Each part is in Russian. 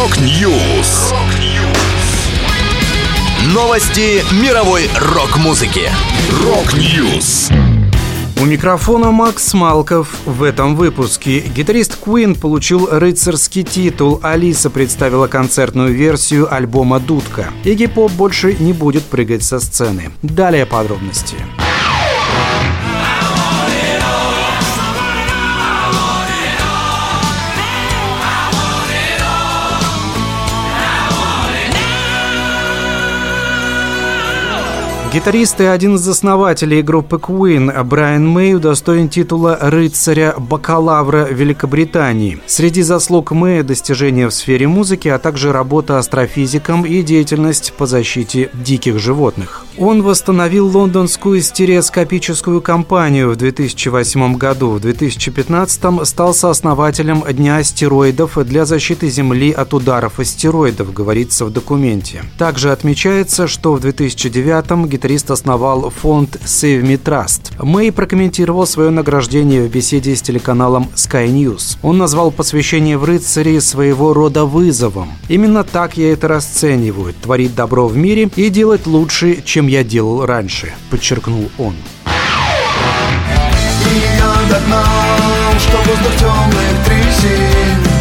Rock News. Новости мировой рок-музыки. Rock News. У микрофона Макс Малков в этом выпуске. Гитарист Queen получил рыцарский титул. Алиса представила концертную версию альбома «Дудка». Игги Поп больше не будет прыгать со сцены. Далее подробности. Гитарист и один из основателей группы Queen Брайан Мэй удостоен титула рыцаря-бакалавра Великобритании. Среди заслуг Мэя достижения в сфере музыки, а также работа астрофизиком и деятельность по защите диких животных. Он восстановил лондонскую стереоскопическую компанию в 2008 году. В 2015 стал сооснователем Дня астероидов для защиты Земли от ударов астероидов, говорится в документе. Также отмечается, что в 2009 гитарист основал фонд Save Me Trust. Мэй прокомментировал свое награждение в беседе с телеканалом Sky News. Он назвал посвящение в рыцаре своего рода вызовом. Именно так я это расцениваю. Творить добро в мире и делать лучше, чем я делал раньше, подчеркнул он. И я знал, что воздух темных трясин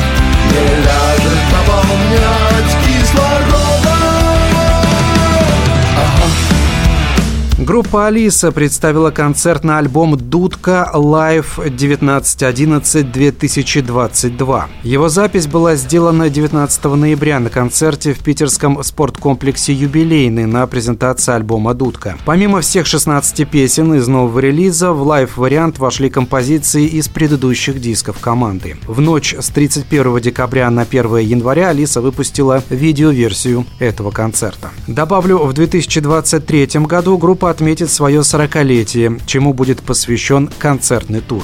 Группа «Алиса» представила концертный альбом «Дудка Live 1911-2022». Его запись была сделана 19 ноября на концерте в питерском спорткомплексе «Юбилейный» на презентации альбома «Дудка». Помимо всех 16 песен из нового релиза, в лайв-вариант вошли композиции из предыдущих дисков команды. В ночь с 31 декабря на 1 января «Алиса» выпустила видеоверсию этого концерта. Добавлю, в 2023 году группа отметит свое 40-летие, чему будет посвящен концертный тур.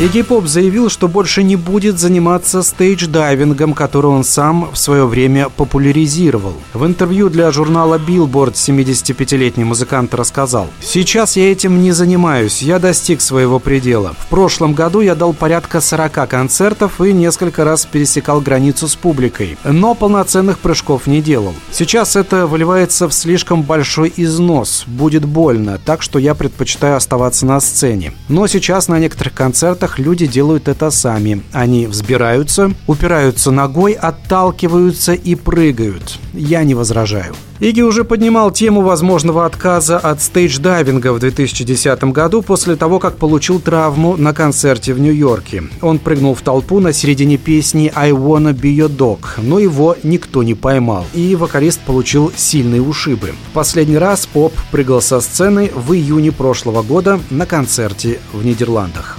Игги Поп заявил, что больше не будет заниматься стейдж-дайвингом, который он сам в свое время популяризировал. В интервью для журнала Billboard 75-летний музыкант рассказал, «Сейчас я этим не занимаюсь, я достиг своего предела. В прошлом году я дал порядка 40 концертов и несколько раз пересекал границу с публикой, но полноценных прыжков не делал. Сейчас это выливается в слишком большой износ, будет больно, так что я предпочитаю оставаться на сцене. Но сейчас на некоторых концертах городах люди делают это сами. Они взбираются, упираются ногой, отталкиваются и прыгают. Я не возражаю. Иги уже поднимал тему возможного отказа от стейдж-дайвинга в 2010 году после того, как получил травму на концерте в Нью-Йорке. Он прыгнул в толпу на середине песни «I wanna be your dog», но его никто не поймал, и вокалист получил сильные ушибы. Последний раз Поп прыгал со сцены в июне прошлого года на концерте в Нидерландах.